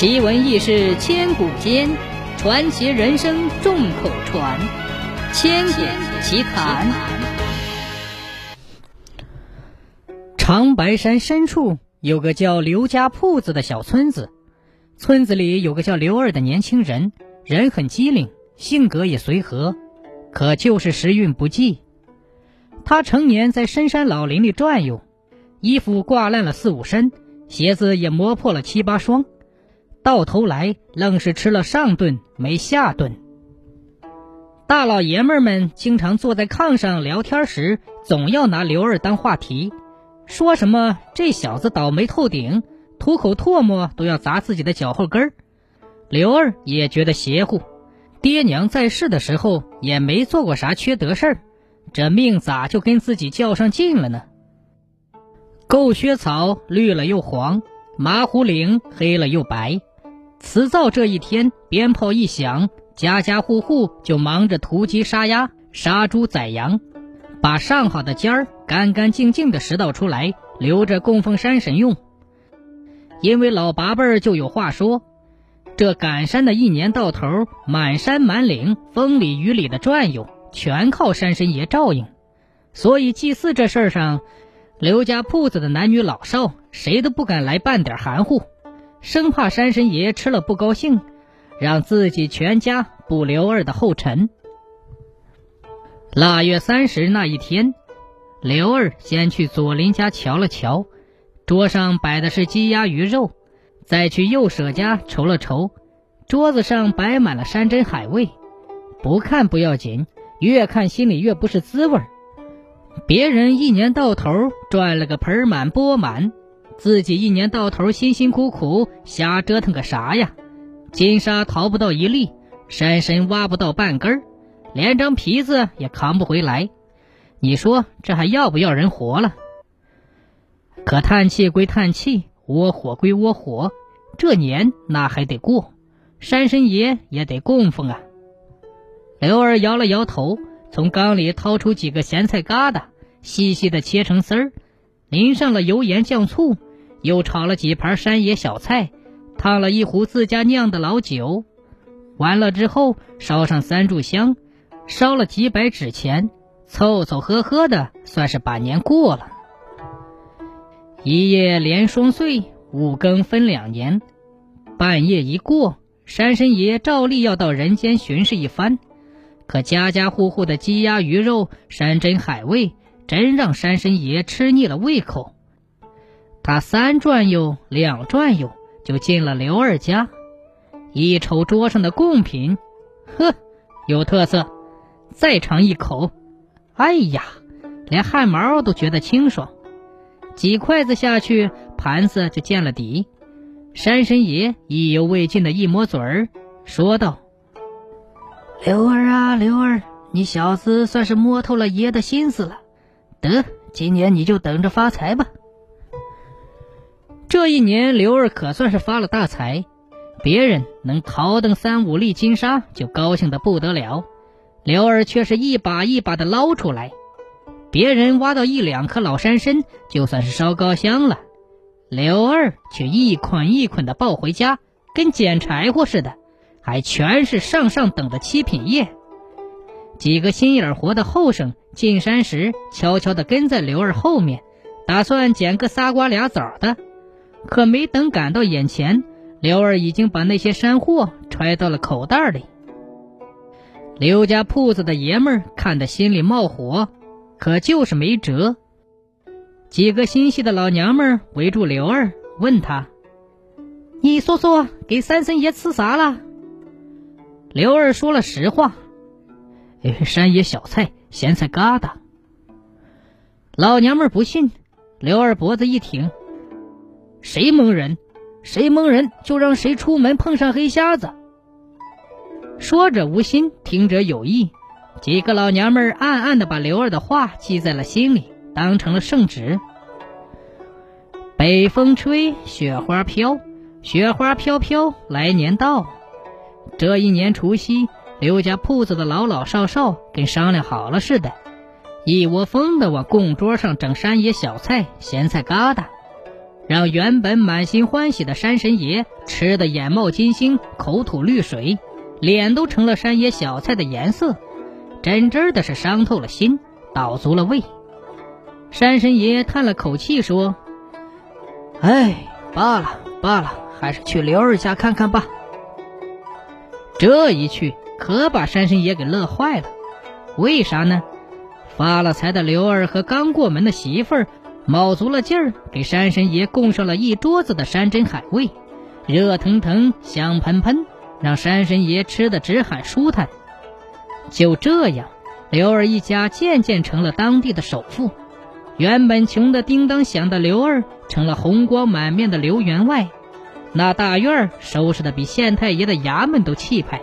奇闻异事千古间，传奇人生众口传。千古奇谈。长白山深处有个叫刘家铺子的小村子，村子里有个叫刘二的年轻人，人很机灵，性格也随和，可就是时运不济。他成年在深山老林里转悠，衣服挂烂了四五身，鞋子也磨破了七八双。到头来，愣是吃了上顿没下顿。大老爷们们经常坐在炕上聊天时，总要拿刘二当话题，说什么这小子倒霉透顶，吐口唾沫都要砸自己的脚后跟儿。刘二也觉得邪乎，爹娘在世的时候也没做过啥缺德事儿，这命咋就跟自己较上劲了呢？狗血草绿了又黄，马虎岭黑了又白。辞灶这一天，鞭炮一响，家家户户就忙着屠鸡杀鸭、杀猪宰羊，把上好的尖儿干干净净的拾到出来，留着供奉山神用。因为老八辈儿就有话说：这赶山的一年到头，满山满岭、风里雨里的转悠，全靠山神爷照应。所以祭祀这事儿上，刘家铺子的男女老少，谁都不敢来半点含糊。生怕山神爷吃了不高兴，让自己全家步刘二的后尘。腊月三十那一天，刘二先去左邻家瞧了瞧，桌上摆的是鸡鸭鱼肉；再去右舍家瞅了瞅，桌子上摆满了山珍海味。不看不要紧，越看心里越不是滋味儿别人一年到头赚了个盆满钵满。自己一年到头辛辛苦苦瞎折腾个啥呀？金沙淘不到一粒，山参挖不到半根儿，连张皮子也扛不回来。你说这还要不要人活了？可叹气归叹气，窝火归窝火，这年那还得过，山神爷也得供奉啊。刘儿摇了摇头，从缸里掏出几个咸菜疙瘩，细细的切成丝儿，淋上了油盐酱醋。又炒了几盘山野小菜，烫了一壶自家酿的老酒，完了之后烧上三炷香，烧了几百纸钱，凑凑合合的算是把年过了。一夜连双岁，五更分两年，半夜一过，山神爷照例要到人间巡视一番，可家家户户的鸡鸭鱼肉、山珍海味，真让山神爷吃腻了胃口。他三转悠两转悠，就进了刘二家。一瞅桌上的贡品，呵，有特色。再尝一口，哎呀，连汗毛都觉得清爽。几筷子下去，盘子就见了底。山神爷意犹未尽的一抹嘴儿，说道：“刘儿啊，刘儿，你小子算是摸透了爷的心思了。得，今年你就等着发财吧。”这一年，刘二可算是发了大财。别人能淘登三五粒金沙，就高兴的不得了。刘二却是一把一把的捞出来。别人挖到一两颗老山参，就算是烧高香了。刘二却一捆一捆的抱回家，跟捡柴火似的，还全是上上等的七品叶。几个心眼活的后生进山时，悄悄地跟在刘二后面，打算捡个仨瓜俩枣的。可没等赶到眼前，刘二已经把那些山货揣到了口袋里。刘家铺子的爷们儿看得心里冒火，可就是没辙。几个心细的老娘们儿围住刘二，问他：“你说说，给三神爷吃啥了？”刘二说了实话：“山野小菜、咸菜疙瘩。”老娘们儿不信，刘二脖子一挺。谁蒙人，谁蒙人就让谁出门碰上黑瞎子。说者无心，听者有意。几个老娘们儿暗暗的把刘二的话记在了心里，当成了圣旨。北风吹，雪花飘，雪花飘飘，来年到。这一年除夕，刘家铺子的老老少少跟商量好了似的，一窝蜂的往供桌上整山野小菜、咸菜疙瘩。让原本满心欢喜的山神爷吃得眼冒金星、口吐绿水，脸都成了山野小菜的颜色，真真的是伤透了心，倒足了胃。山神爷叹了口气说：“哎，罢了罢了，还是去刘二家看看吧。”这一去可把山神爷给乐坏了，为啥呢？发了财的刘二和刚过门的媳妇儿，卯足了劲儿给山神爷供上了一桌子的山珍海味，热腾腾、香喷喷，让山神爷吃的直喊舒坦。就这样，刘二一家渐渐成了当地的首富。原本穷得叮当响的刘二，成了红光满面的刘员外。那大院收拾的比县太爷的衙门都气派。